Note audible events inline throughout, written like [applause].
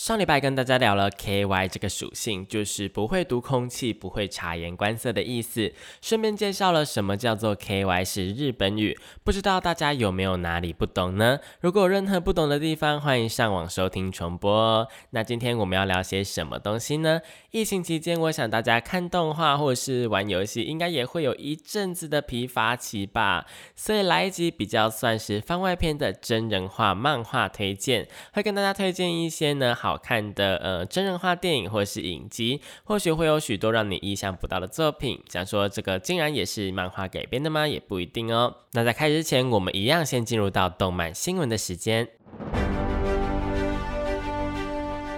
上礼拜跟大家聊了 K Y 这个属性，就是不会读空气、不会察言观色的意思。顺便介绍了什么叫做 K Y 是日本语，不知道大家有没有哪里不懂呢？如果有任何不懂的地方，欢迎上网收听重播哦。那今天我们要聊些什么东西呢？疫情期间，我想大家看动画或是玩游戏，应该也会有一阵子的疲乏期吧。所以来一集比较算是番外篇的真人化漫画推荐，会跟大家推荐一些呢好。看的呃真人化电影或是影集，或许会有许多让你意想不到的作品。想说这个竟然也是漫画改编的吗？也不一定哦。那在开始之前，我们一样先进入到动漫新闻的时间，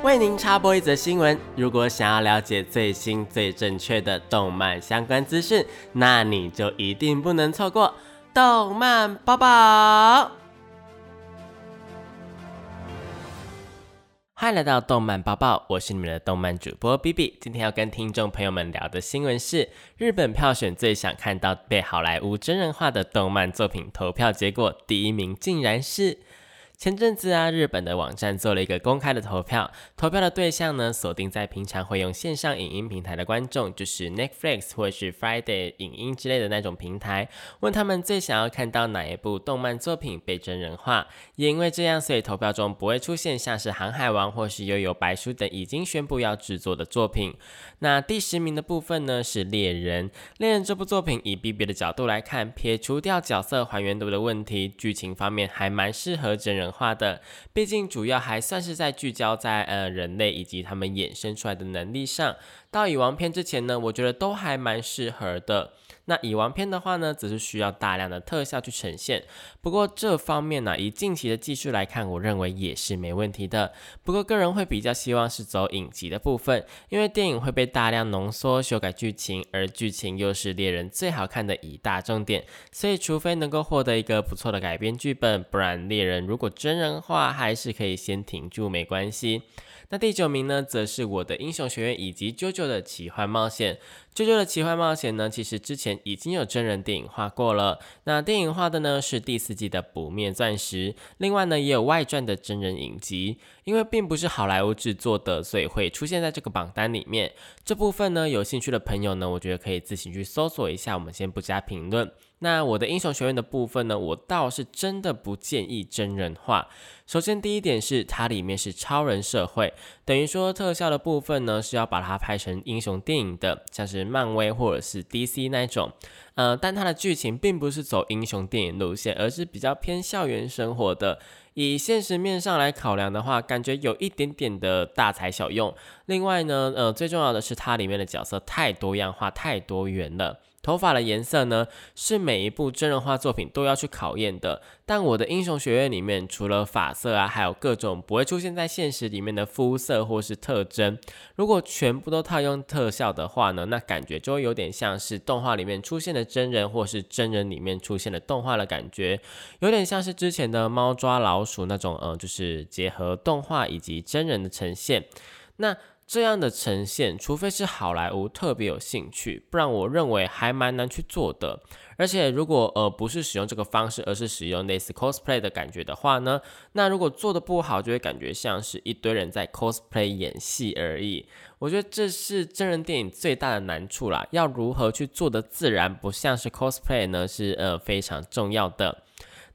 为您插播一则新闻。如果想要了解最新最正确的动漫相关资讯，那你就一定不能错过动漫宝宝。欢迎来到动漫包包，我是你们的动漫主播 B B。今天要跟听众朋友们聊的新闻是，日本票选最想看到被好莱坞真人化的动漫作品投票结果，第一名竟然是。前阵子啊，日本的网站做了一个公开的投票，投票的对象呢锁定在平常会用线上影音平台的观众，就是 Netflix 或是 Friday 影音之类的那种平台，问他们最想要看到哪一部动漫作品被真人化。也因为这样，所以投票中不会出现像是《航海王》或是《悠悠白书》等已经宣布要制作的作品。那第十名的部分呢是《猎人》。《猎人》这部作品以 B B 的角度来看，撇除掉角色还原度的问题，剧情方面还蛮适合真人。化的，毕竟主要还算是在聚焦在呃人类以及他们衍生出来的能力上。到蚁王篇之前呢，我觉得都还蛮适合的。那蚁王篇的话呢，则是需要大量的特效去呈现。不过这方面呢，以近期的技术来看，我认为也是没问题的。不过个人会比较希望是走影集的部分，因为电影会被大量浓缩修改剧情，而剧情又是猎人最好看的一大重点。所以除非能够获得一个不错的改编剧本，不然猎人如果真人化，还是可以先停住，没关系。那第九名呢，则是我的英雄学院以及 JoJo 的奇幻冒险。JoJo 的奇幻冒险呢，其实之前已经有真人电影化过了。那电影化的呢，是第四季的不灭钻石。另外呢，也有外传的真人影集。因为并不是好莱坞制作的，所以会出现在这个榜单里面。这部分呢，有兴趣的朋友呢，我觉得可以自行去搜索一下。我们先不加评论。那我的英雄学院的部分呢，我倒是真的不建议真人化。首先，第一点是它里面是超人社会，等于说特效的部分呢是要把它拍成英雄电影的，像是漫威或者是 DC 那种。呃，但它的剧情并不是走英雄电影路线，而是比较偏校园生活的。以现实面上来考量的话，感觉有一点点的大材小用。另外呢，呃，最重要的是它里面的角色太多样化、太多元了。头发的颜色呢，是每一部真人化作品都要去考验的。但我的英雄学院里面，除了发色啊，还有各种不会出现在现实里面的肤色或是特征。如果全部都套用特效的话呢，那感觉就会有点像是动画里面出现的真人，或是真人里面出现的动画的感觉，有点像是之前的猫抓老鼠那种，呃，就是结合动画以及真人的呈现。那这样的呈现，除非是好莱坞特别有兴趣，不然我认为还蛮难去做的。而且如果呃不是使用这个方式，而是使用类似 cosplay 的感觉的话呢，那如果做的不好，就会感觉像是一堆人在 cosplay 演戏而已。我觉得这是真人电影最大的难处啦。要如何去做的自然，不像是 cosplay 呢？是呃非常重要的。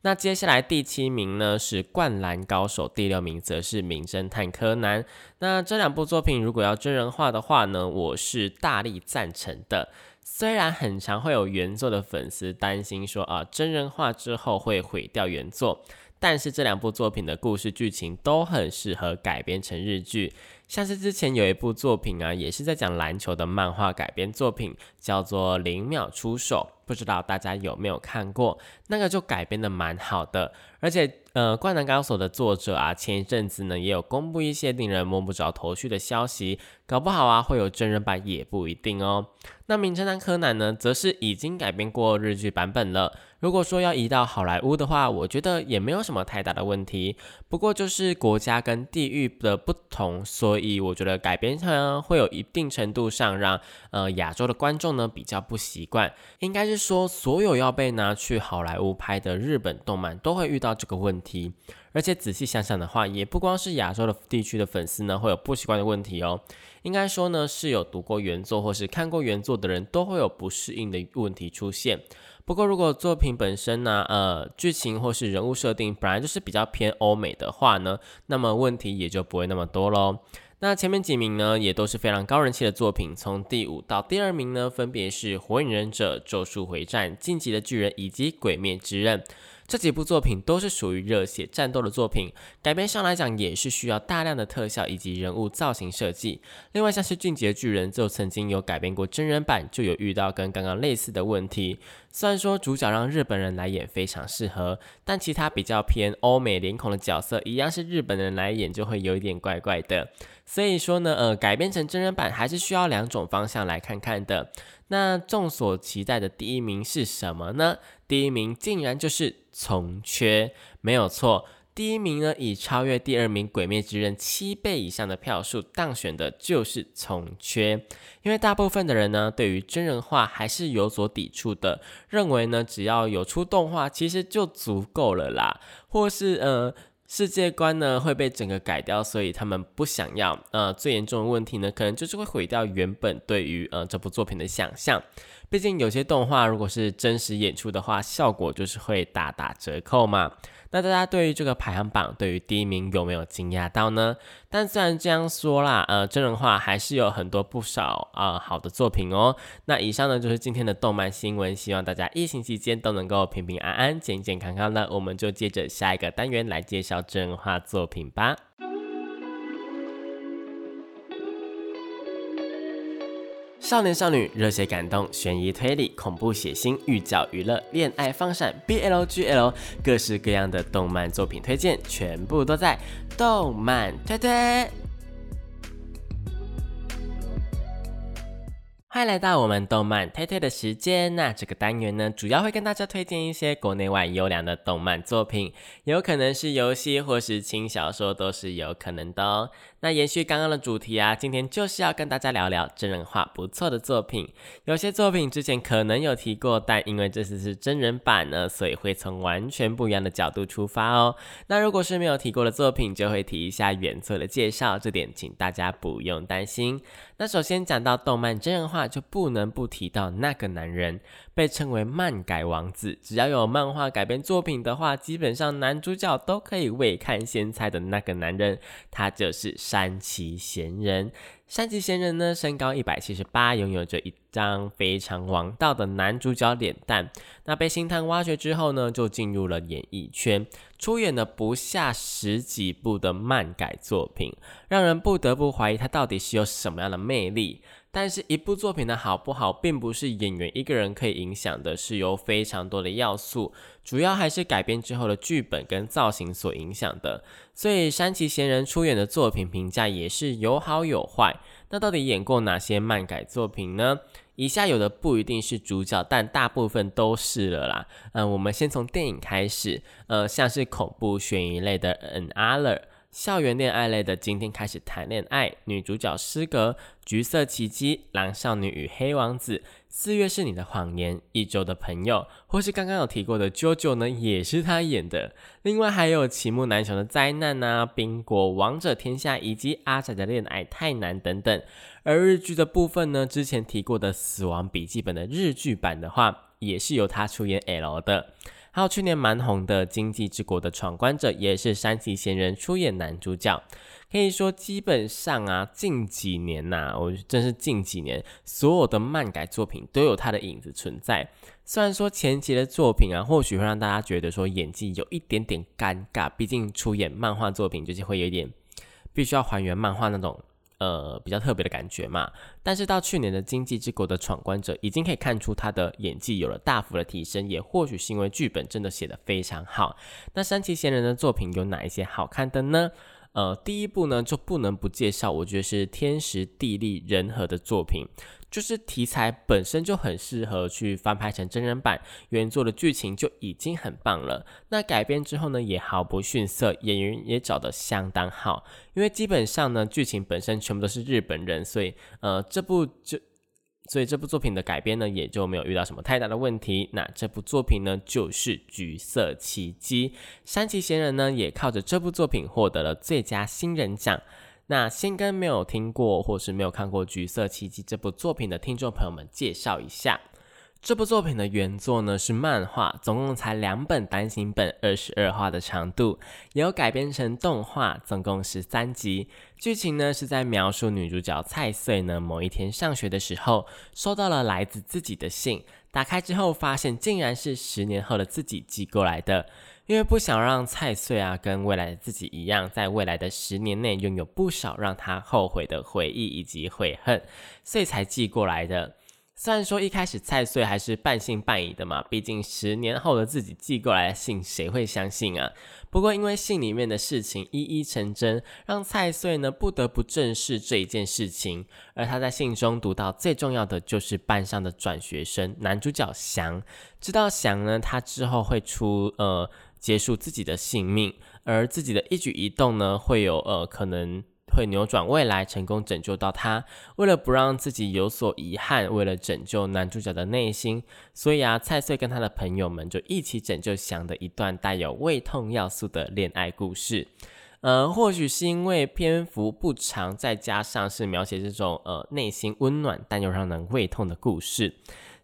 那接下来第七名呢是《灌篮高手》，第六名则是《名侦探柯南》。那这两部作品如果要真人化的话呢，我是大力赞成的。虽然很常会有原作的粉丝担心说啊，真人化之后会毁掉原作，但是这两部作品的故事剧情都很适合改编成日剧。像是之前有一部作品啊，也是在讲篮球的漫画改编作品，叫做《零秒出手》，不知道大家有没有看过？那个就改编的蛮好的，而且呃，《灌篮高手》的作者啊，前一阵子呢也有公布一些令人摸不着头绪的消息，搞不好啊会有真人版也不一定哦。那《名侦探柯南》呢，则是已经改编过日剧版本了。如果说要移到好莱坞的话，我觉得也没有什么太大的问题。不过就是国家跟地域的不同，所以我觉得改编上会有一定程度上让呃亚洲的观众呢比较不习惯。应该是说，所有要被拿去好莱坞拍的日本动漫都会遇到这个问题。而且仔细想想的话，也不光是亚洲的地区的粉丝呢会有不习惯的问题哦。应该说呢，是有读过原作或是看过原作的人都会有不适应的问题出现。不过，如果作品本身呢，呃，剧情或是人物设定本来就是比较偏欧美的话呢，那么问题也就不会那么多喽。那前面几名呢，也都是非常高人气的作品，从第五到第二名呢，分别是《火影忍者》《咒术回战》《晋级的巨人》以及《鬼灭之刃》。这几部作品都是属于热血战斗的作品，改编上来讲也是需要大量的特效以及人物造型设计。另外像是《俊杰巨人》就曾经有改编过真人版，就有遇到跟刚刚类似的问题。虽然说主角让日本人来演非常适合，但其他比较偏欧美脸孔的角色一样是日本人来演就会有一点怪怪的。所以说呢，呃，改编成真人版还是需要两种方向来看看的。那众所期待的第一名是什么呢？第一名竟然就是《从缺》，没有错。第一名呢，以超越第二名《鬼灭之刃》七倍以上的票数当选的就是《从缺》。因为大部分的人呢，对于真人化还是有所抵触的，认为呢，只要有出动画，其实就足够了啦，或是呃。世界观呢会被整个改掉，所以他们不想要。呃，最严重的问题呢，可能就是会毁掉原本对于呃这部作品的想象。毕竟有些动画如果是真实演出的话，效果就是会大打折扣嘛。那大家对于这个排行榜，对于第一名有没有惊讶到呢？但虽然这样说啦，呃，真人化还是有很多不少啊好的作品哦。那以上呢就是今天的动漫新闻，希望大家疫情期间都能够平平安安、健健康康的。我们就接着下一个单元来介绍真人化作品吧。少年少女、热血感动、悬疑推理、恐怖血腥、寓教娱乐、恋爱放闪、BLGL，各式各样的动漫作品推荐，全部都在动漫推推。欢迎来到我们动漫推推的时间。那这个单元呢，主要会跟大家推荐一些国内外优良的动漫作品，有可能是游戏或是轻小说，都是有可能的哦。那延续刚刚的主题啊，今天就是要跟大家聊聊真人化不错的作品。有些作品之前可能有提过，但因为这次是真人版呢，所以会从完全不一样的角度出发哦。那如果是没有提过的作品，就会提一下原作的介绍，这点请大家不用担心。那首先讲到动漫真人化，就不能不提到那个男人。被称为漫改王子，只要有漫画改编作品的话，基本上男主角都可以未看先猜的那个男人，他就是山崎贤人。山崎贤人呢，身高一百七十八，拥有着一张非常王道的男主角脸蛋。那被星探挖掘之后呢，就进入了演艺圈，出演了不下十几部的漫改作品，让人不得不怀疑他到底是有什么样的魅力。但是，一部作品的好不好，并不是演员一个人可以影响的，是由非常多的要素，主要还是改编之后的剧本跟造型所影响的。所以，山崎贤人出演的作品评价也是有好有坏。那到底演过哪些漫改作品呢？以下有的不一定是主角，但大部分都是了啦。嗯，我们先从电影开始，呃，像是恐怖悬疑类的《An Other》。校园恋爱类的，今天开始谈恋爱。女主角失格，橘色奇迹，狼少女与黑王子，四月是你的谎言，一周的朋友，或是刚刚有提过的 JoJo 呢，也是他演的。另外还有齐木楠雄的灾难啊，冰果王者天下，以及阿仔的恋爱太难等等。而日剧的部分呢，之前提过的死亡笔记本的日剧版的话，也是由他出演 L 的。还有去年蛮红的《经济之国的闯关者》，也是山崎贤人出演男主角。可以说，基本上啊，近几年呐，我真是近几年，所有的漫改作品都有他的影子存在。虽然说前期的作品啊，或许会让大家觉得说演技有一点点尴尬，毕竟出演漫画作品就是会有点，必须要还原漫画那种呃比较特别的感觉嘛。但是到去年的《经济之国》的闯关者，已经可以看出他的演技有了大幅的提升，也或许是因为剧本真的写得非常好。那山崎贤人的作品有哪一些好看的呢？呃，第一部呢就不能不介绍，我觉得是天时地利人和的作品。就是题材本身就很适合去翻拍成真人版，原作的剧情就已经很棒了。那改编之后呢，也毫不逊色，演员也找得相当好。因为基本上呢，剧情本身全部都是日本人，所以呃，这部就所以这部作品的改编呢，也就没有遇到什么太大的问题。那这部作品呢，就是《橘色奇迹》，山崎贤人呢，也靠着这部作品获得了最佳新人奖。那先跟没有听过或是没有看过《橘色奇迹》这部作品的听众朋友们介绍一下，这部作品的原作呢是漫画，总共才两本单行本，二十二话的长度，也有改编成动画，总共十三集。剧情呢是在描述女主角菜穗呢某一天上学的时候，收到了来自自己的信，打开之后发现竟然是十年后的自己寄过来的。因为不想让蔡穗啊跟未来的自己一样，在未来的十年内拥有不少让他后悔的回忆以及悔恨，所以才寄过来的。虽然说一开始蔡穗还是半信半疑的嘛，毕竟十年后的自己寄过来的信，谁会相信啊？不过因为信里面的事情一一成真，让蔡穗呢不得不正视这一件事情。而他在信中读到最重要的就是班上的转学生男主角翔，知道翔呢他之后会出呃。结束自己的性命，而自己的一举一动呢，会有呃可能会扭转未来，成功拯救到他。为了不让自己有所遗憾，为了拯救男主角的内心，所以啊，蔡穗跟他的朋友们就一起拯救翔的一段带有胃痛要素的恋爱故事。呃，或许是因为篇幅不长，再加上是描写这种呃内心温暖但又让人胃痛的故事，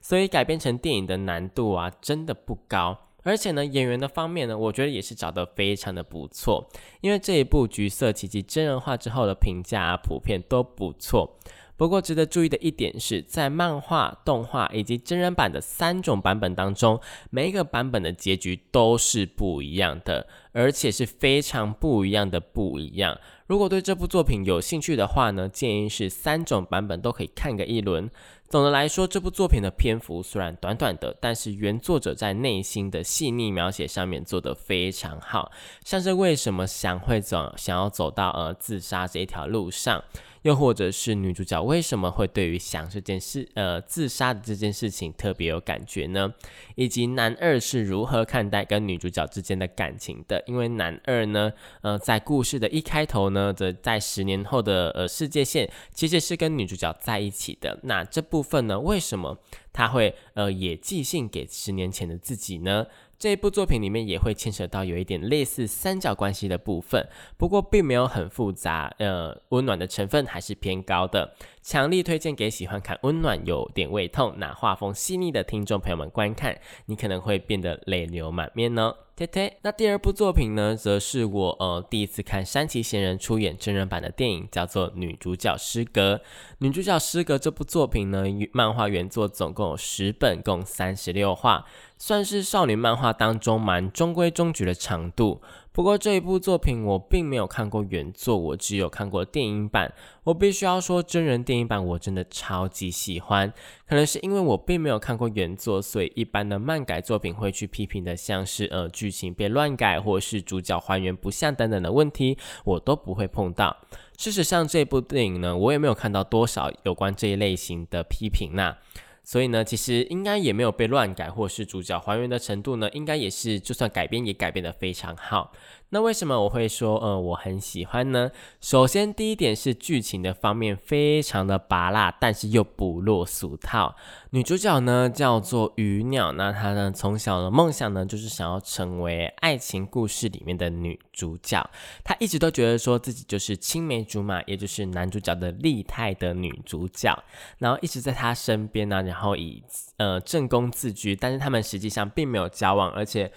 所以改编成电影的难度啊，真的不高。而且呢，演员的方面呢，我觉得也是找得非常的不错。因为这一部《橘色奇迹》真人化之后的评价啊，普遍都不错。不过值得注意的一点是，在漫画、动画以及真人版的三种版本当中，每一个版本的结局都是不一样的，而且是非常不一样的不一样。如果对这部作品有兴趣的话呢，建议是三种版本都可以看个一轮。总的来说，这部作品的篇幅虽然短短的，但是原作者在内心的细腻描写上面做得非常好，像是为什么想会走，想要走到呃自杀这一条路上。又或者是女主角为什么会对于想这件事，呃，自杀的这件事情特别有感觉呢？以及男二是如何看待跟女主角之间的感情的？因为男二呢，呃，在故事的一开头呢，则在十年后的呃世界线，其实是跟女主角在一起的。那这部分呢，为什么他会呃也寄信给十年前的自己呢？这一部作品里面也会牵扯到有一点类似三角关系的部分，不过并没有很复杂，呃，温暖的成分还是偏高的。强力推荐给喜欢看温暖、有点胃痛、那画风细腻的听众朋友们观看，你可能会变得泪流满面呢。贴贴。那第二部作品呢，则是我呃第一次看山崎贤人出演真人版的电影，叫做《女主角失格》。女主角失格这部作品呢，漫画原作总共有十本，共三十六话，算是少女漫画当中蛮中规中矩的长度。不过这一部作品我并没有看过原作，我只有看过电影版。我必须要说，真人电影版我真的超级喜欢。可能是因为我并没有看过原作，所以一般的漫改作品会去批评的，像是呃剧情被乱改，或是主角还原不像等等的问题，我都不会碰到。事实上，这部电影呢，我也没有看到多少有关这一类型的批评呐。所以呢，其实应该也没有被乱改，或是主角还原的程度呢，应该也是就算改编也改编的非常好。那为什么我会说，呃，我很喜欢呢？首先，第一点是剧情的方面非常的拔辣，但是又不落俗套。女主角呢叫做鱼鸟，那她呢从小的梦想呢就是想要成为爱情故事里面的女主角。她一直都觉得说自己就是青梅竹马，也就是男主角的厉害的女主角，然后一直在他身边呢，然后以呃正宫自居，但是他们实际上并没有交往，而且。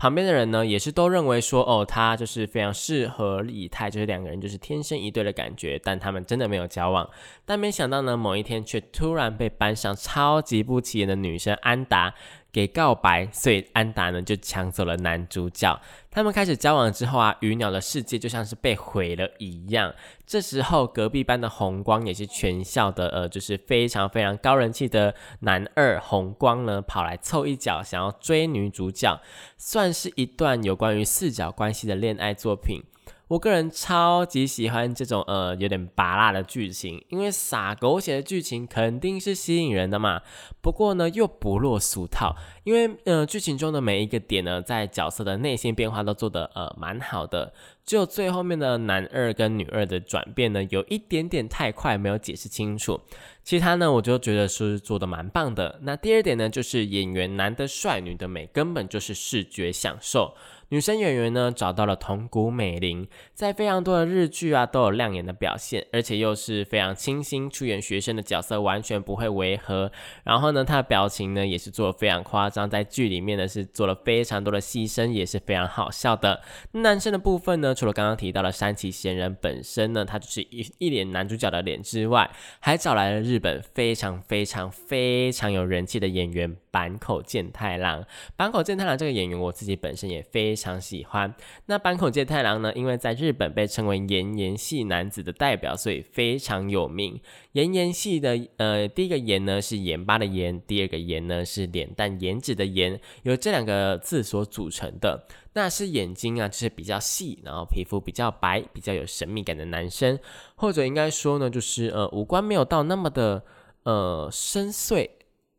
旁边的人呢，也是都认为说，哦，他就是非常适合李泰，就是两个人就是天生一对的感觉，但他们真的没有交往。但没想到呢，某一天却突然被班上超级不起眼的女生安达给告白，所以安达呢就抢走了男主角。他们开始交往之后啊，鱼鸟的世界就像是被毁了一样。这时候隔壁班的红光也是全校的呃，就是非常非常高人气的男二红光呢，跑来凑一脚，想要追女主角，算是一段有关于四角关系的恋爱作品。我个人超级喜欢这种呃有点拔辣的剧情，因为撒狗血的剧情肯定是吸引人的嘛。不过呢又不落俗套，因为呃剧情中的每一个点呢，在角色的内心变化都做得呃蛮好的，只有最后面的男二跟女二的转变呢，有一点点太快，没有解释清楚。其他呢我就觉得是做的蛮棒的。那第二点呢，就是演员男的帅，女的美，根本就是视觉享受。女生演员呢找到了桐谷美玲，在非常多的日剧啊都有亮眼的表现，而且又是非常清新出演学生的角色，完全不会违和。然后呢，她的表情呢也是做的非常夸张，在剧里面呢是做了非常多的牺牲，也是非常好笑的。男生的部分呢，除了刚刚提到的山崎贤人本身呢，他就是一 [laughs] 一脸男主角的脸之外，还找来了日本非常非常非常有人气的演员坂口健太郎。坂口健太郎这个演员，我自己本身也非。常喜欢那坂口健太郎呢？因为在日本被称为颜颜系男子的代表，所以非常有名。颜颜系的呃，第一个颜呢是盐巴的盐，第二个颜呢是脸蛋颜值的颜，由这两个字所组成的。那是眼睛啊，就是比较细，然后皮肤比较白，比较有神秘感的男生，或者应该说呢，就是呃五官没有到那么的呃深邃，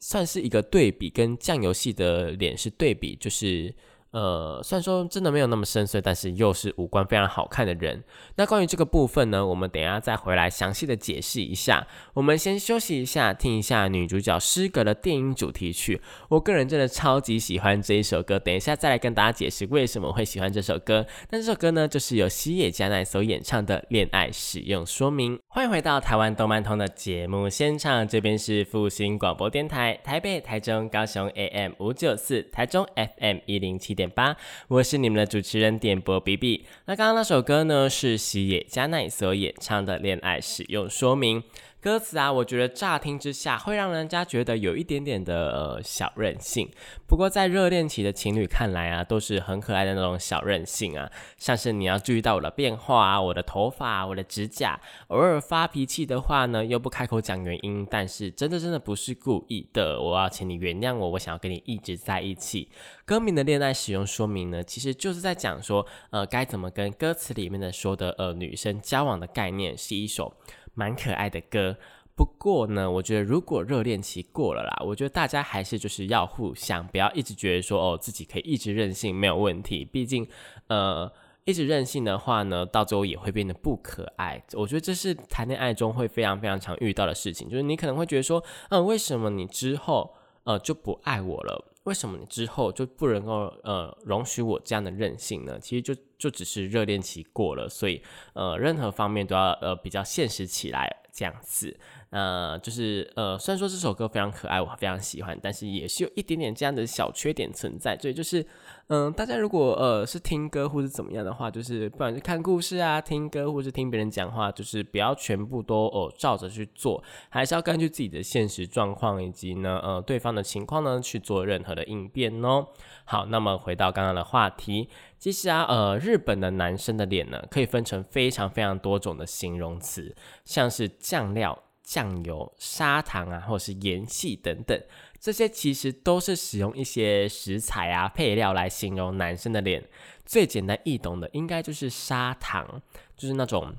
算是一个对比，跟酱油系的脸是对比，就是。呃，虽然说真的没有那么深邃，但是又是五官非常好看的人。那关于这个部分呢，我们等一下再回来详细的解释一下。我们先休息一下，听一下女主角诗格的电影主题曲。我个人真的超级喜欢这一首歌，等一下再来跟大家解释为什么会喜欢这首歌。那这首歌呢，就是由西野加奈所演唱的《恋爱使用说明》。欢迎回到台湾动漫通的节目现场，这边是复兴广播电台，台北、台中、高雄 AM 五九四，台中 FM 一零七点。八，我是你们的主持人点播 B B。那刚刚那首歌呢，是喜野加奈所演唱的《恋爱使用说明》。歌词啊，我觉得乍听之下会让人家觉得有一点点的呃小任性。不过在热恋期的情侣看来啊，都是很可爱的那种小任性啊，像是你要注意到我的变化啊，我的头发、我的指甲，偶尔发脾气的话呢，又不开口讲原因，但是真的真的不是故意的，我要请你原谅我，我想要跟你一直在一起。歌名的恋爱使用说明呢，其实就是在讲说，呃，该怎么跟歌词里面的说的呃女生交往的概念，是一首。蛮可爱的歌，不过呢，我觉得如果热恋期过了啦，我觉得大家还是就是要互相，不要一直觉得说哦自己可以一直任性没有问题。毕竟，呃，一直任性的话呢，到最后也会变得不可爱。我觉得这是谈恋爱中会非常非常常遇到的事情，就是你可能会觉得说，嗯，为什么你之后呃就不爱我了？为什么你之后就不能够呃容许我这样的任性呢？其实就就只是热恋期过了，所以呃任何方面都要呃比较现实起来这样子。呃，就是呃，虽然说这首歌非常可爱，我非常喜欢，但是也是有一点点这样的小缺点存在。所以就是，嗯，大家如果呃是听歌或者怎么样的话，就是不管是看故事啊、听歌，或是听别人讲话，就是不要全部都哦照着去做，还是要根据自己的现实状况以及呢呃对方的情况呢去做任何的应变哦。好，那么回到刚刚的话题，其实啊，呃，日本的男生的脸呢，可以分成非常非常多种的形容词，像是酱料。酱油、砂糖啊，或者是盐系等等，这些其实都是使用一些食材啊、配料来形容男生的脸。最简单易懂的，应该就是砂糖，就是那种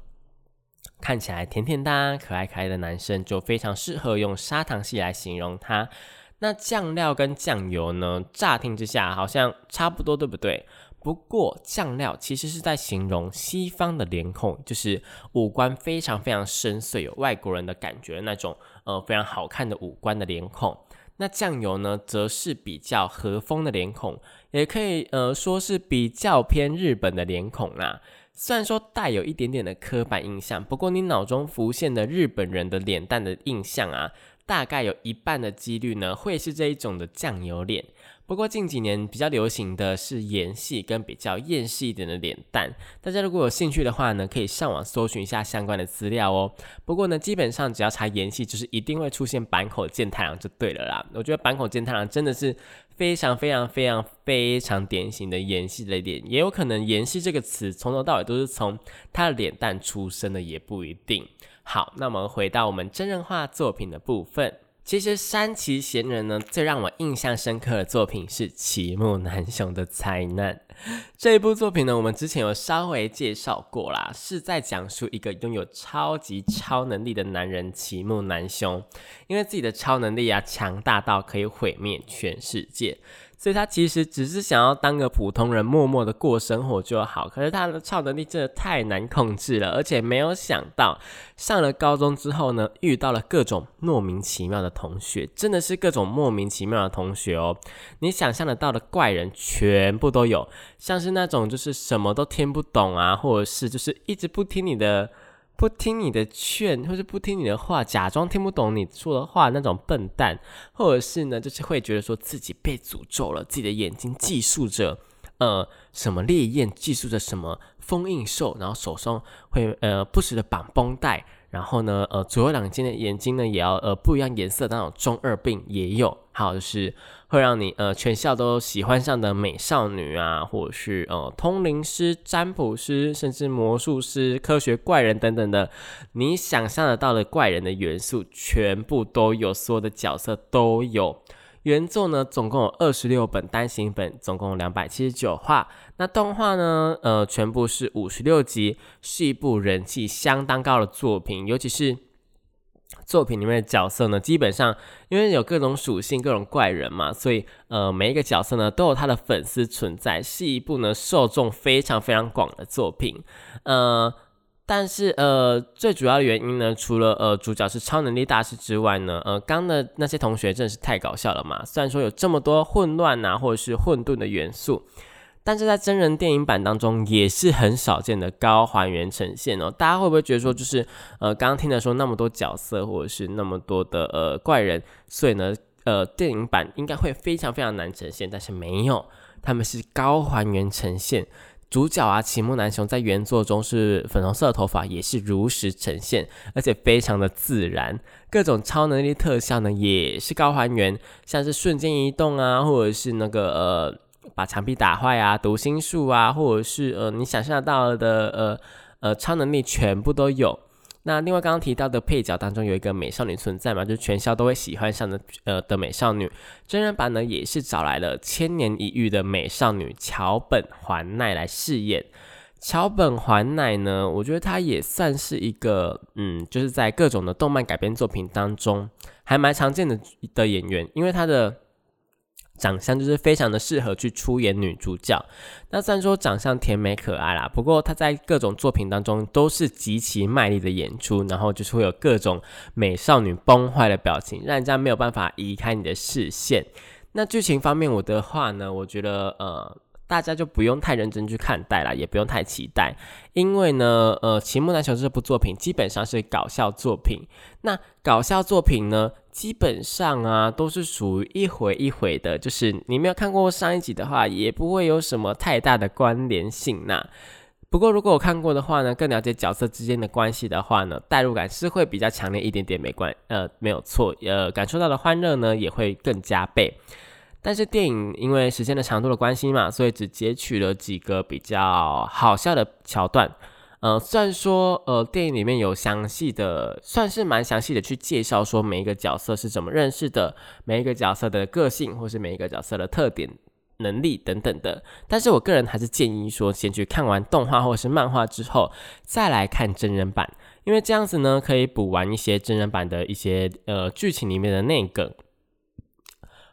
看起来甜甜的、可爱可爱的男生，就非常适合用砂糖系来形容他。那酱料跟酱油呢，乍听之下好像差不多，对不对？不过酱料其实是在形容西方的脸孔，就是五官非常非常深邃，有外国人的感觉的那种，呃，非常好看的五官的脸孔。那酱油呢，则是比较和风的脸孔，也可以呃说是比较偏日本的脸孔啦。虽然说带有一点点的刻板印象，不过你脑中浮现的日本人的脸蛋的印象啊。大概有一半的几率呢会是这一种的酱油脸。不过近几年比较流行的是颜系跟比较艳势一点的脸蛋，大家如果有兴趣的话呢，可以上网搜寻一下相关的资料哦。不过呢，基本上只要查颜系，就是一定会出现板口健太郎就对了啦。我觉得板口健太郎真的是非常非常非常非常典型的颜系的脸，也有可能颜系这个词从头到尾都是从他的脸蛋出生的，也不一定。好，那我们回到我们真人化作品的部分。其实山崎贤人呢，最让我印象深刻的作品是齐木楠雄的灾难。这一部作品呢，我们之前有稍微介绍过啦，是在讲述一个拥有超级超能力的男人齐木楠雄，因为自己的超能力啊强大到可以毁灭全世界。所以他其实只是想要当个普通人，默默的过生活就好。可是他的超能力真的太难控制了，而且没有想到上了高中之后呢，遇到了各种莫名其妙的同学，真的是各种莫名其妙的同学哦。你想象得到的怪人全部都有，像是那种就是什么都听不懂啊，或者是就是一直不听你的。[laughs] 不听你的劝，或是不听你的话，假装听不懂你说的话那种笨蛋，或者是呢，就是会觉得说自己被诅咒了，自己的眼睛寄宿着呃什么烈焰，寄宿着什么封印兽，然后手上会呃不时的绑绷带。然后呢，呃，左右两间的眼睛呢，也要呃不一样颜色的那种中二病也有，还有就是会让你呃全校都喜欢上的美少女啊，或者是呃通灵师、占卜师，甚至魔术师、科学怪人等等的，你想象得到的怪人的元素全部都有，所有的角色都有。原作呢，总共有二十六本单行本，总共两百七十九话。那动画呢，呃，全部是五十六集，是一部人气相当高的作品。尤其是作品里面的角色呢，基本上因为有各种属性、各种怪人嘛，所以呃，每一个角色呢都有他的粉丝存在，是一部呢受众非常非常广的作品。呃。但是呃，最主要的原因呢，除了呃主角是超能力大师之外呢，呃，刚的那些同学真的是太搞笑了嘛。虽然说有这么多混乱啊，或者是混沌的元素，但是在真人电影版当中也是很少见的高还原呈现哦。大家会不会觉得说，就是呃，刚刚听的说那么多角色或者是那么多的呃怪人，所以呢，呃，电影版应该会非常非常难呈现？但是没有，他们是高还原呈现。主角啊，齐木南雄在原作中是粉红色的头发，也是如实呈现，而且非常的自然。各种超能力特效呢，也是高还原，像是瞬间移动啊，或者是那个呃把墙壁打坏啊，读心术啊，或者是呃你想象到的呃呃超能力全部都有。那另外刚刚提到的配角当中有一个美少女存在嘛，就全校都会喜欢上的呃的美少女。真人版呢也是找来了千年一遇的美少女桥本环奈来饰演。桥本环奈呢，我觉得她也算是一个嗯，就是在各种的动漫改编作品当中还蛮常见的的演员，因为她的。长相就是非常的适合去出演女主角。那虽然说长相甜美可爱啦，不过她在各种作品当中都是极其卖力的演出，然后就是会有各种美少女崩坏的表情，让人家没有办法移开你的视线。那剧情方面，我的话呢，我觉得呃。大家就不用太认真去看待了，也不用太期待，因为呢，呃，《齐木楠雄》这部作品基本上是搞笑作品。那搞笑作品呢，基本上啊都是属于一回一回的，就是你没有看过上一集的话，也不会有什么太大的关联性。那不过如果我看过的话呢，更了解角色之间的关系的话呢，代入感是会比较强烈一点点，没关呃没有错，呃，感受到的欢乐呢也会更加倍。但是电影因为时间的长度的关系嘛，所以只截取了几个比较好笑的桥段。呃，虽然说呃电影里面有详细的，算是蛮详细的去介绍说每一个角色是怎么认识的，每一个角色的个性或是每一个角色的特点、能力等等的。但是我个人还是建议说，先去看完动画或是漫画之后，再来看真人版，因为这样子呢可以补完一些真人版的一些呃剧情里面的内梗。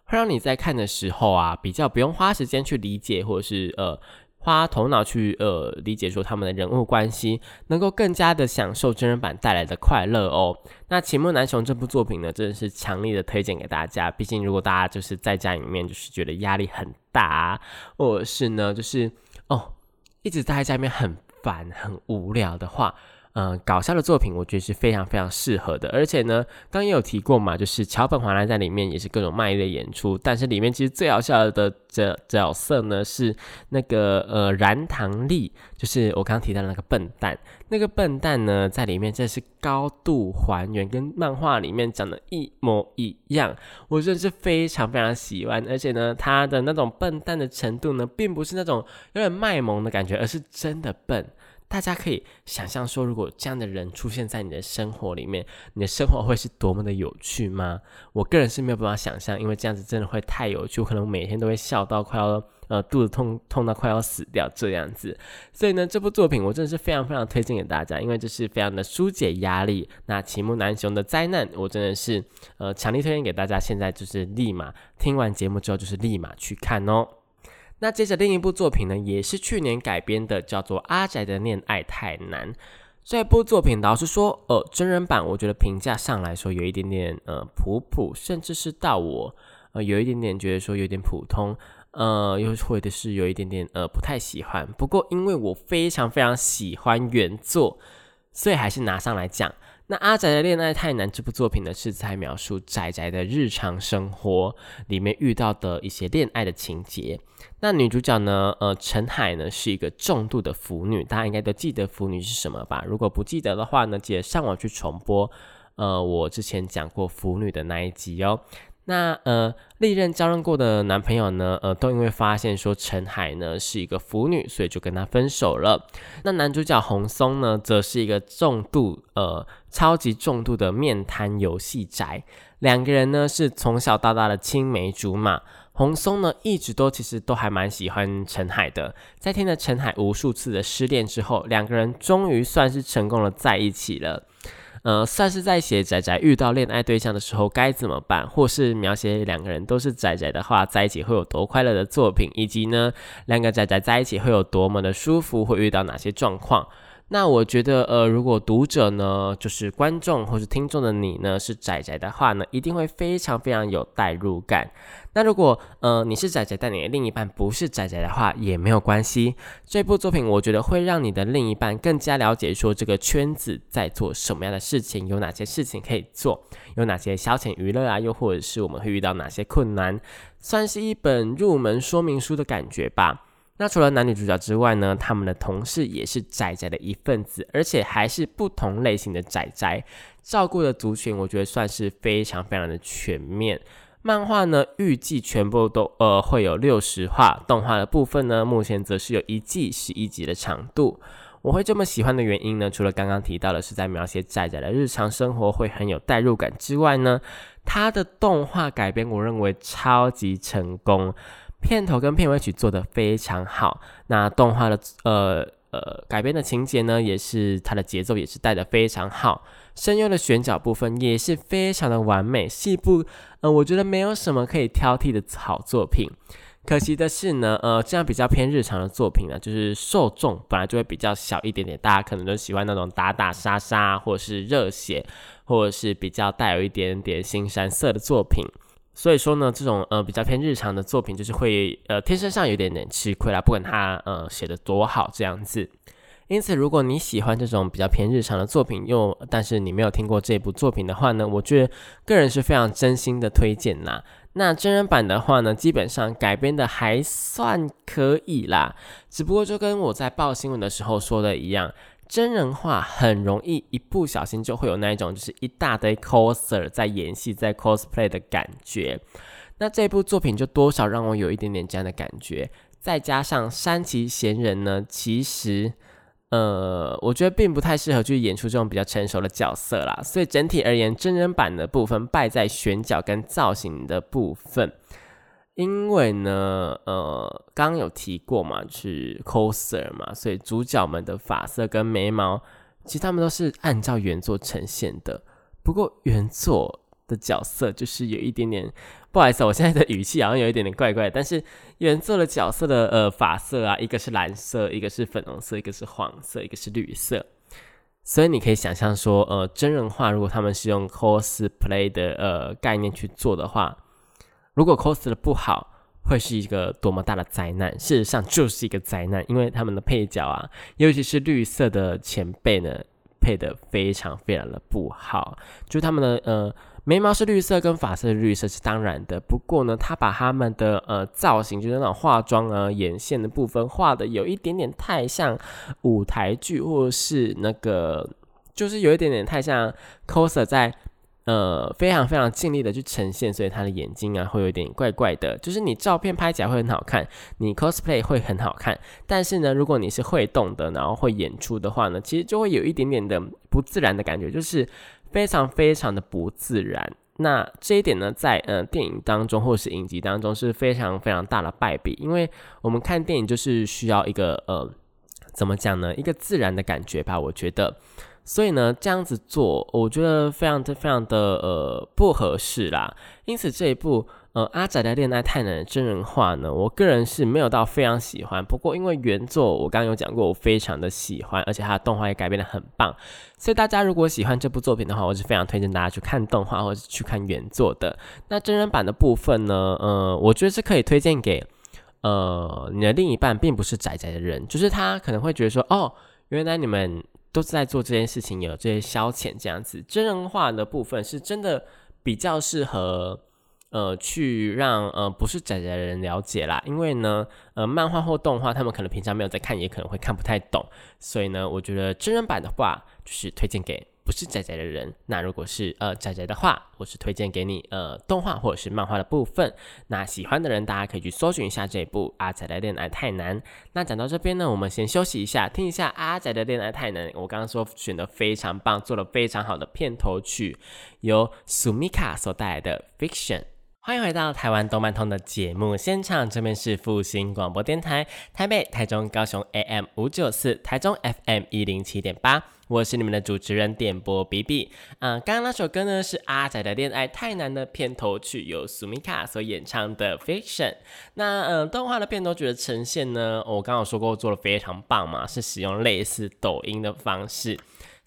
会让你在看的时候啊，比较不用花时间去理解，或者是呃花头脑去呃理解说他们的人物关系，能够更加的享受真人版带来的快乐哦。那《秦木南雄》这部作品呢，真的是强力的推荐给大家。毕竟如果大家就是在家里面就是觉得压力很大，或者是呢就是哦一直待在家里面很烦很无聊的话。呃搞笑的作品，我觉得是非常非常适合的。而且呢，刚也有提过嘛，就是桥本环奈在里面也是各种卖力的演出，但是里面其实最好笑的角角色呢是那个呃燃堂丽，就是我刚刚提到的那个笨蛋。那个笨蛋呢，在里面真是高度还原，跟漫画里面讲的一模一样，我真的是非常非常喜欢。而且呢，他的那种笨蛋的程度呢，并不是那种有点卖萌的感觉，而是真的笨。大家可以想象说，如果这样的人出现在你的生活里面，你的生活会是多么的有趣吗？我个人是没有办法想象，因为这样子真的会太有趣，我可能每天都会笑到快要呃肚子痛痛到快要死掉这样子。所以呢，这部作品我真的是非常非常推荐给大家，因为这是非常的疏解压力。那齐木南雄的灾难，我真的是呃强力推荐给大家，现在就是立马听完节目之后就是立马去看哦。那接着另一部作品呢，也是去年改编的，叫做《阿宅的恋爱太难》。这部作品老实说，呃，真人版我觉得评价上来说有一点点呃普普，甚至是到我呃有一点点觉得说有点普通，呃，又或者是有一点点呃不太喜欢。不过因为我非常非常喜欢原作，所以还是拿上来讲。那阿宅的恋爱太难这部作品呢，是在描述宅宅的日常生活里面遇到的一些恋爱的情节。那女主角呢，呃，陈海呢是一个重度的腐女，大家应该都记得腐女是什么吧？如果不记得的话呢，记得上网去重播，呃，我之前讲过腐女的那一集哦。那呃，历任交往过的男朋友呢，呃，都因为发现说陈海呢是一个腐女，所以就跟他分手了。那男主角红松呢，则是一个重度呃超级重度的面瘫游戏宅。两个人呢是从小到大的青梅竹马。红松呢一直都其实都还蛮喜欢陈海的。在听了陈海无数次的失恋之后，两个人终于算是成功了在一起了。呃，算是在写仔仔遇到恋爱对象的时候该怎么办，或是描写两个人都是仔仔的话，在一起会有多快乐的作品，以及呢，两个仔仔在一起会有多么的舒服，会遇到哪些状况。那我觉得，呃，如果读者呢，就是观众或是听众的你呢，是仔仔的话呢，一定会非常非常有代入感。那如果，呃，你是仔仔，但你的另一半不是仔仔的话，也没有关系。这部作品，我觉得会让你的另一半更加了解说这个圈子在做什么样的事情，有哪些事情可以做，有哪些消遣娱乐啊，又或者是我们会遇到哪些困难，算是一本入门说明书的感觉吧。那除了男女主角之外呢，他们的同事也是宅宅的一份子，而且还是不同类型的宅宅，照顾的族群我觉得算是非常非常的全面。漫画呢预计全部都呃会有六十话，动画的部分呢目前则是有一季十一集的长度。我会这么喜欢的原因呢，除了刚刚提到的是在描写仔仔的日常生活会很有代入感之外呢，它的动画改编我认为超级成功。片头跟片尾曲做的非常好，那动画的呃呃改编的情节呢，也是它的节奏也是带的非常好，声优的选角部分也是非常的完美，是一部呃我觉得没有什么可以挑剔的好作品。可惜的是呢，呃这样比较偏日常的作品呢，就是受众本来就会比较小一点点，大家可能都喜欢那种打打杀杀，或者是热血，或者是比较带有一点点新山色的作品。所以说呢，这种呃比较偏日常的作品，就是会呃天生上有点点吃亏啦，不管他呃写的多好这样子。因此，如果你喜欢这种比较偏日常的作品，又但是你没有听过这部作品的话呢，我觉得个人是非常真心的推荐啦。那真人版的话呢，基本上改编的还算可以啦，只不过就跟我在报新闻的时候说的一样。真人化很容易一不小心就会有那一种，就是一大堆 coser 在演戏、在 cosplay 的感觉。那这部作品就多少让我有一点点这样的感觉。再加上山崎贤人呢，其实呃，我觉得并不太适合去演出这种比较成熟的角色啦。所以整体而言，真人版的部分败在选角跟造型的部分。因为呢，呃，刚刚有提过嘛，是 coser 嘛，所以主角们的发色跟眉毛，其实他们都是按照原作呈现的。不过原作的角色就是有一点点，不好意思，我现在的语气好像有一点点怪怪。但是原作的角色的呃发色啊，一个是蓝色，一个是粉红色，一个是黄色，一个是绿色。所以你可以想象说，呃，真人化如果他们是用 cosplay 的呃概念去做的话。如果 cos 的不好，会是一个多么大的灾难？事实上就是一个灾难，因为他们的配角啊，尤其是绿色的前辈呢，配的非常非常的不好，就他们的呃眉毛是绿色跟发色绿色是当然的，不过呢，他把他们的呃造型，就是那种化妆啊、眼线的部分画的有一点点太像舞台剧，或者是那个就是有一点点太像 coser 在。呃，非常非常尽力的去呈现，所以他的眼睛啊会有点怪怪的。就是你照片拍起来会很好看，你 cosplay 会很好看，但是呢，如果你是会动的，然后会演出的话呢，其实就会有一点点的不自然的感觉，就是非常非常的不自然。那这一点呢，在呃电影当中或是影集当中是非常非常大的败笔，因为我们看电影就是需要一个呃怎么讲呢，一个自然的感觉吧，我觉得。所以呢，这样子做，我觉得非常的、非常的呃不合适啦。因此这一部呃阿仔的恋爱太难真人化呢，我个人是没有到非常喜欢。不过因为原作我刚刚有讲过，我非常的喜欢，而且它的动画也改编的很棒。所以大家如果喜欢这部作品的话，我是非常推荐大家去看动画或者去看原作的。那真人版的部分呢，呃，我觉得是可以推荐给呃你的另一半，并不是宅宅的人，就是他可能会觉得说，哦，原来你们。都是在做这件事情，有这些消遣这样子。真人化的部分是真的比较适合，呃，去让呃不是宅宅的人了解啦。因为呢，呃，漫画或动画他们可能平常没有在看，也可能会看不太懂。所以呢，我觉得真人版的话，就是推荐给。不是仔仔的人，那如果是呃仔仔的话，我是推荐给你呃动画或者是漫画的部分。那喜欢的人，大家可以去搜寻一下这部《阿仔的恋爱太难》。那讲到这边呢，我们先休息一下，听一下阿仔的恋爱太难。我刚刚说选的非常棒，做了非常好的片头曲，由苏米卡所带来的《Fiction》。欢迎回到台湾动漫通的节目现场，这边是复兴广播电台，台北、台中、高雄 AM 五九四，台中 FM 一零七点八，我是你们的主持人点播 B B。嗯，刚刚那首歌呢是阿仔的恋爱太难的片头曲，由苏米卡所演唱的 Fiction。那嗯，动画的片头曲的呈现呢，我刚刚说过做的非常棒嘛，是使用类似抖音的方式。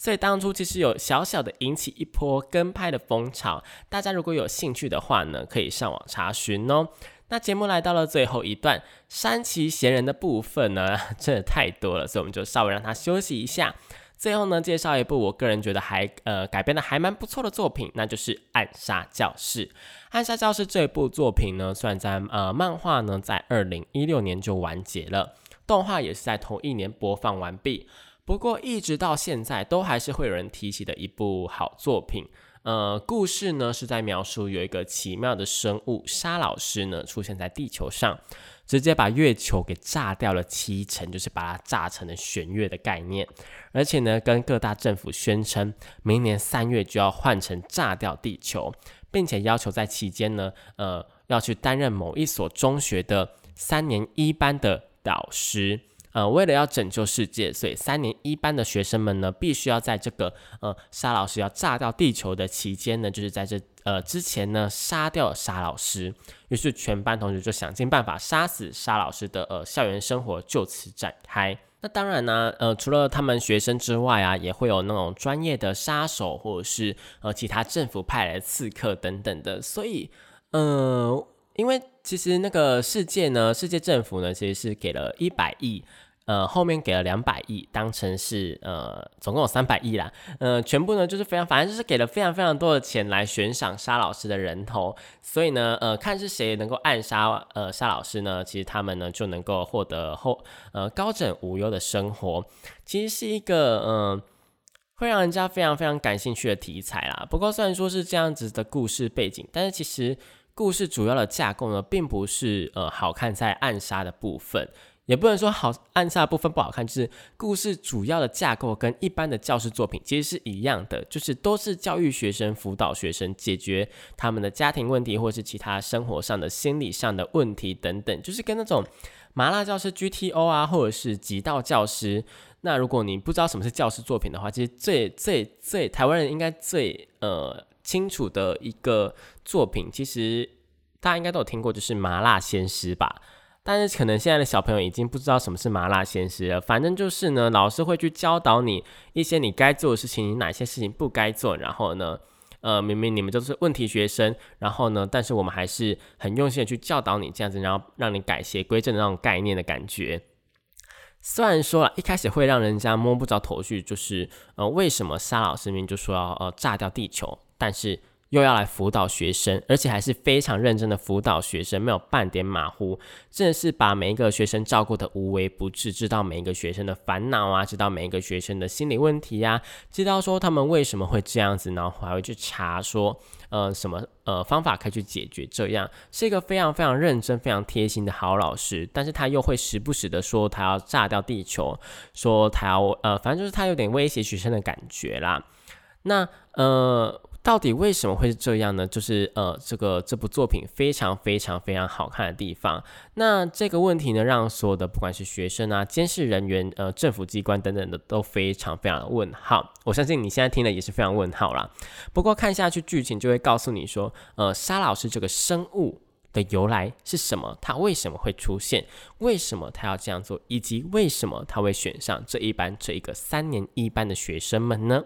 所以当初其实有小小的引起一波跟拍的风潮，大家如果有兴趣的话呢，可以上网查询哦。那节目来到了最后一段，山崎贤人的部分呢，[laughs] 真的太多了，所以我们就稍微让他休息一下。最后呢，介绍一部我个人觉得还呃改编的还蛮不错的作品，那就是《暗杀教室》。《暗杀教室》这部作品呢，虽然在呃漫画呢在二零一六年就完结了，动画也是在同一年播放完毕。不过，一直到现在都还是会有人提起的一部好作品。呃，故事呢是在描述有一个奇妙的生物沙老师呢出现在地球上，直接把月球给炸掉了七成，就是把它炸成了弦月的概念。而且呢，跟各大政府宣称，明年三月就要换成炸掉地球，并且要求在期间呢，呃，要去担任某一所中学的三年一班的导师。呃，为了要拯救世界，所以三年一班的学生们呢，必须要在这个呃沙老师要炸掉地球的期间呢，就是在这呃之前呢杀掉沙老师。于是全班同学就想尽办法杀死沙老师的呃校园生活就此展开。那当然呢，呃，除了他们学生之外啊，也会有那种专业的杀手或者是呃其他政府派来的刺客等等的。所以，呃，因为其实那个世界呢，世界政府呢，其实是给了一百亿。呃，后面给了两百亿，当成是呃，总共有三百亿啦。呃，全部呢就是非常，反正就是给了非常非常多的钱来悬赏沙老师的人头。所以呢，呃，看是谁能够暗杀呃沙老师呢，其实他们呢就能够获得后呃高枕无忧的生活。其实是一个嗯，会让人家非常非常感兴趣的题材啦。不过虽然说是这样子的故事背景，但是其实故事主要的架构呢，并不是呃好看在暗杀的部分。也不能说好暗下部分不好看，就是故事主要的架构跟一般的教师作品其实是一样的，就是都是教育学生、辅导学生、解决他们的家庭问题或是其他生活上的心理上的问题等等，就是跟那种麻辣教师 GTO 啊，或者是极道教师。那如果你不知道什么是教师作品的话，其实最最最台湾人应该最呃清楚的一个作品，其实大家应该都有听过，就是麻辣鲜师吧。但是可能现在的小朋友已经不知道什么是麻辣鲜师了。反正就是呢，老师会去教导你一些你该做的事情，你哪些事情不该做。然后呢，呃，明明你们就是问题学生，然后呢，但是我们还是很用心的去教导你，这样子，然后让你改邪归正的那种概念的感觉。虽然说了一开始会让人家摸不着头绪，就是呃为什么沙老师明明就说要呃炸掉地球，但是。又要来辅导学生，而且还是非常认真的辅导学生，没有半点马虎，真的是把每一个学生照顾的无微不至，知道每一个学生的烦恼啊，知道每一个学生的心理问题呀，知道说他们为什么会这样子，然后还会去查说，呃，什么呃方法可以去解决，这样是一个非常非常认真、非常贴心的好老师，但是他又会时不时的说他要炸掉地球，说他要呃，反正就是他有点威胁学生的感觉啦，那呃。到底为什么会是这样呢？就是呃，这个这部作品非常非常非常好看的地方。那这个问题呢，让所有的不管是学生啊、监视人员、呃、政府机关等等的都非常非常的问号。我相信你现在听的也是非常问号啦。不过看下去剧情就会告诉你说，呃，沙老师这个生物的由来是什么？他为什么会出现？为什么他要这样做？以及为什么他会选上这一班这一个三年一班的学生们呢？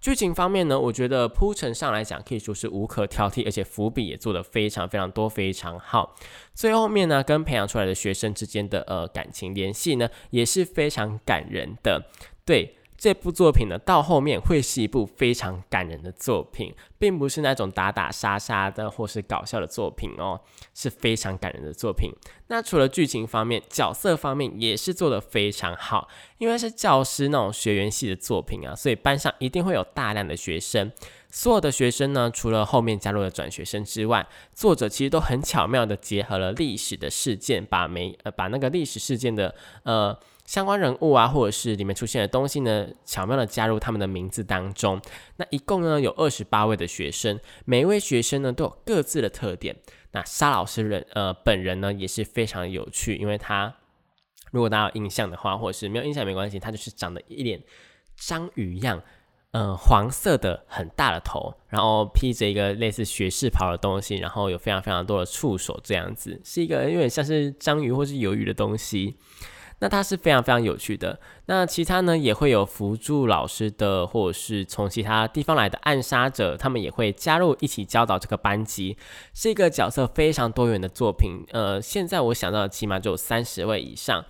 剧情方面呢，我觉得铺陈上来讲可以说是无可挑剔，而且伏笔也做得非常非常多，非常好。最后面呢，跟培养出来的学生之间的呃感情联系呢，也是非常感人的。对。这部作品呢，到后面会是一部非常感人的作品，并不是那种打打杀杀的或是搞笑的作品哦，是非常感人的作品。那除了剧情方面，角色方面也是做得非常好，因为是教师那种学员系的作品啊，所以班上一定会有大量的学生。所有的学生呢，除了后面加入了转学生之外，作者其实都很巧妙的结合了历史的事件，把每呃把那个历史事件的呃。相关人物啊，或者是里面出现的东西呢，巧妙的加入他们的名字当中。那一共呢有二十八位的学生，每一位学生呢都有各自的特点。那沙老师人呃本人呢也是非常有趣，因为他如果大家有印象的话，或者是没有印象没关系，他就是长得一脸章鱼样，呃黄色的很大的头，然后披着一个类似学士袍的东西，然后有非常非常多的触手，这样子是一个有点像是章鱼或是鱿鱼的东西。那它是非常非常有趣的。那其他呢也会有辅助老师的，或者是从其他地方来的暗杀者，他们也会加入一起教导这个班级，是一个角色非常多元的作品。呃，现在我想到的起码就有三十位以上。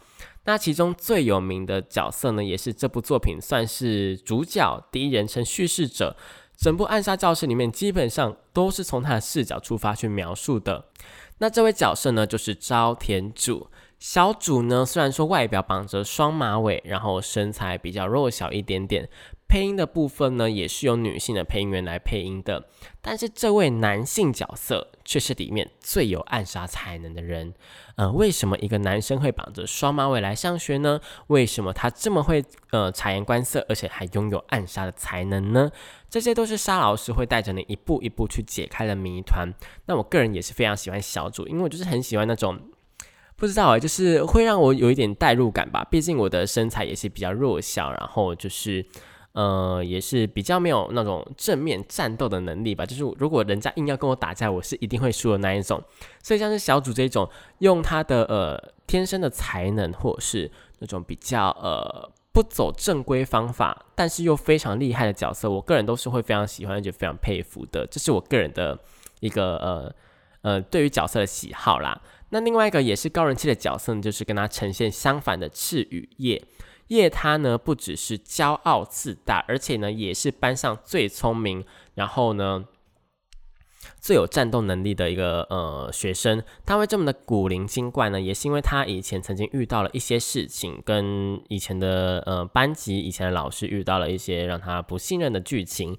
那其中最有名的角色呢，也是这部作品算是主角第一人称叙事者，整部暗杀教室里面基本上都是从他的视角出发去描述的。那这位角色呢，就是朝田主。小主呢，虽然说外表绑着双马尾，然后身材比较弱小一点点，配音的部分呢，也是由女性的配音员来配音的。但是这位男性角色却是里面最有暗杀才能的人。呃，为什么一个男生会绑着双马尾来上学呢？为什么他这么会呃察言观色，而且还拥有暗杀的才能呢？这些都是沙老师会带着你一步一步去解开的谜团。那我个人也是非常喜欢小主，因为我就是很喜欢那种。不知道哎，就是会让我有一点代入感吧。毕竟我的身材也是比较弱小，然后就是呃，也是比较没有那种正面战斗的能力吧。就是如果人家硬要跟我打架，我是一定会输的那一种。所以像是小主这种用他的呃天生的才能，或者是那种比较呃不走正规方法，但是又非常厉害的角色，我个人都是会非常喜欢，且非常佩服的。这是我个人的一个呃呃对于角色的喜好啦。那另外一个也是高人气的角色呢，就是跟他呈现相反的赤羽叶。叶他呢不只是骄傲自大，而且呢也是班上最聪明，然后呢最有战斗能力的一个呃学生。他会这么的古灵精怪呢，也是因为他以前曾经遇到了一些事情，跟以前的呃班级、以前的老师遇到了一些让他不信任的剧情。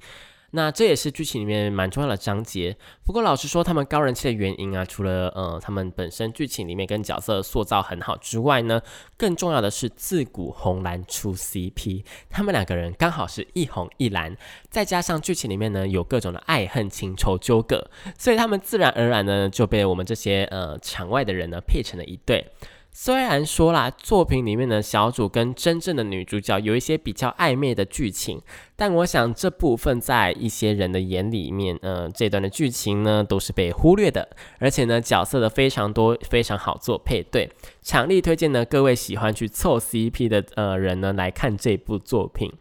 那这也是剧情里面蛮重要的章节。不过老实说，他们高人气的原因啊，除了呃他们本身剧情里面跟角色塑造很好之外呢，更重要的是自古红蓝出 CP，他们两个人刚好是一红一蓝，再加上剧情里面呢有各种的爱恨情仇纠葛，所以他们自然而然呢就被我们这些呃场外的人呢配成了一对。虽然说啦，作品里面的小主跟真正的女主角有一些比较暧昧的剧情，但我想这部分在一些人的眼里面，呃，这段的剧情呢都是被忽略的，而且呢角色的非常多，非常好做配对，强力推荐呢各位喜欢去凑 CP 的呃人呢来看这部作品。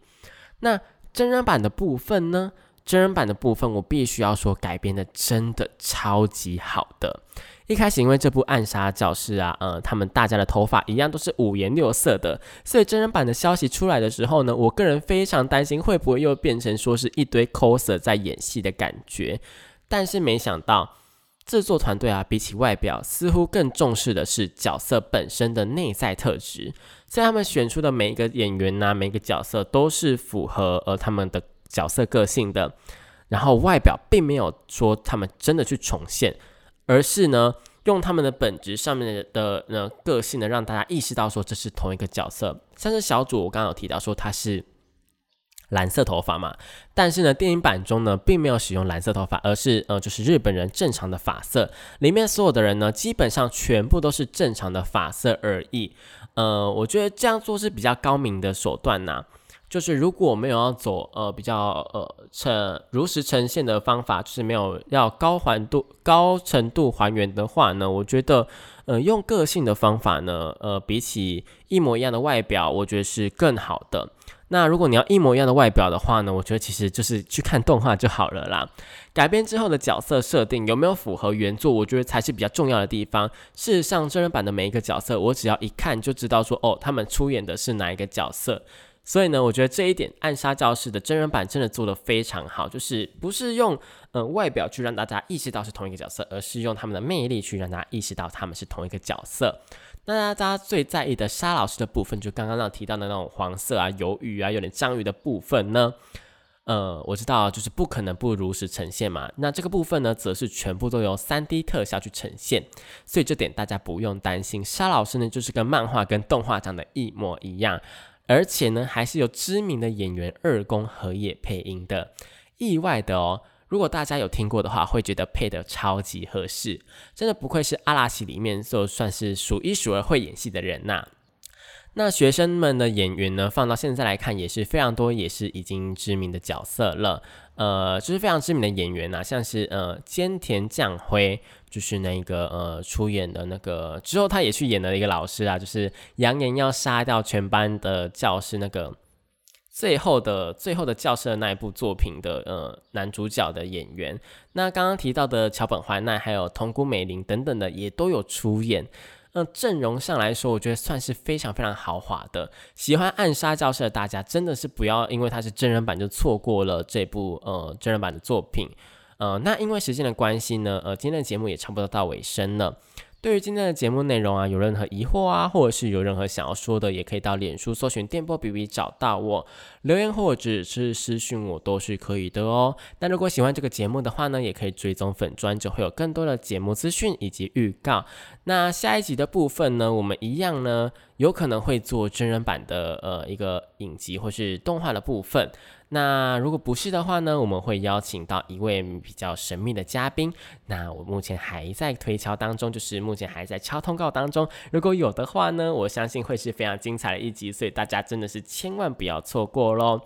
那真人版的部分呢？真人版的部分我必须要说改编的真的超级好的。一开始因为这部暗杀教室啊，呃，他们大家的头发一样都是五颜六色的，所以真人版的消息出来的时候呢，我个人非常担心会不会又变成说是一堆 coser 在演戏的感觉。但是没想到制作团队啊，比起外表，似乎更重视的是角色本身的内在特质。所以他们选出的每一个演员呐，每一个角色都是符合呃他们的角色个性的。然后外表并没有说他们真的去重现。而是呢，用他们的本质上面的的呢个性呢，让大家意识到说这是同一个角色。像是小主，我刚刚有提到说他是蓝色头发嘛，但是呢，电影版中呢并没有使用蓝色头发，而是呃就是日本人正常的发色。里面所有的人呢，基本上全部都是正常的发色而已。呃，我觉得这样做是比较高明的手段呐。就是如果没有要走呃比较呃呈如实呈现的方法，就是没有要高还度高程度还原的话呢，我觉得呃用个性的方法呢，呃比起一模一样的外表，我觉得是更好的。那如果你要一模一样的外表的话呢，我觉得其实就是去看动画就好了啦。改编之后的角色设定有没有符合原作，我觉得才是比较重要的地方。事实上，真人版的每一个角色，我只要一看就知道说哦，他们出演的是哪一个角色。所以呢，我觉得这一点《暗杀教室》的真人版真的做得非常好，就是不是用呃外表去让大家意识到是同一个角色，而是用他们的魅力去让大家意识到他们是同一个角色。那大家最在意的沙老师的部分，就刚刚那提到的那种黄色啊、鱿鱼啊、有点章鱼的部分呢，呃，我知道就是不可能不如实呈现嘛。那这个部分呢，则是全部都由三 D 特效去呈现，所以这点大家不用担心。沙老师呢，就是跟漫画跟动画长得一模一样。而且呢，还是由知名的演员二宫和也配音的，意外的哦。如果大家有听过的话，会觉得配的超级合适，真的不愧是阿拉西里面就算是数一数二会演戏的人呐。那学生们的演员呢，放到现在来看也是非常多，也是已经知名的角色了。呃，就是非常知名的演员呐，像是呃菅田将晖。就是那个呃，出演的那个之后，他也去演了一个老师啊，就是扬言要杀掉全班的教师那个最后的最后的教师的那一部作品的呃男主角的演员。那刚刚提到的桥本环奈还有桐谷美玲等等的也都有出演。那阵容上来说，我觉得算是非常非常豪华的。喜欢暗杀教室的大家，真的是不要因为它是真人版就错过了这部呃真人版的作品。呃，那因为时间的关系呢，呃，今天的节目也差不多到尾声了。对于今天的节目内容啊，有任何疑惑啊，或者是有任何想要说的，也可以到脸书搜寻电波 B B 找到我留言，或者是私讯我都是可以的哦。那如果喜欢这个节目的话呢，也可以追踪粉专，就会有更多的节目资讯以及预告。那下一集的部分呢，我们一样呢，有可能会做真人版的呃一个影集或是动画的部分。那如果不是的话呢，我们会邀请到一位比较神秘的嘉宾。那我目前还在推敲当中，就是目前还在敲通告当中。如果有的话呢，我相信会是非常精彩的一集，所以大家真的是千万不要错过喽。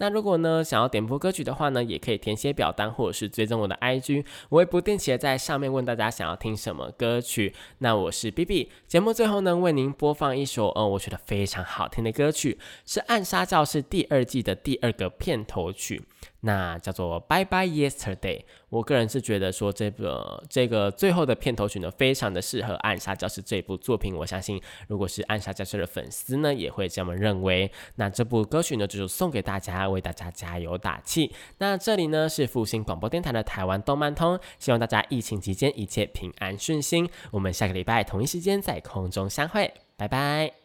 那如果呢想要点播歌曲的话呢，也可以填写表单或者是追踪我的 IG，我会不定期的在上面问大家想要听什么歌曲。那我是 B B，节目最后呢为您播放一首呃我觉得非常好听的歌曲，是《暗杀教室》第二季的第二个片头曲。那叫做 Bye Bye Yesterday，我个人是觉得说这个这个最后的片头曲呢，非常的适合《暗杀教室》这部作品。我相信，如果是《暗杀教室》的粉丝呢，也会这么认为。那这部歌曲呢，就是送给大家，为大家加油打气。那这里呢是复兴广播电台的台湾动漫通，希望大家疫情期间一切平安顺心。我们下个礼拜同一时间在空中相会，拜拜。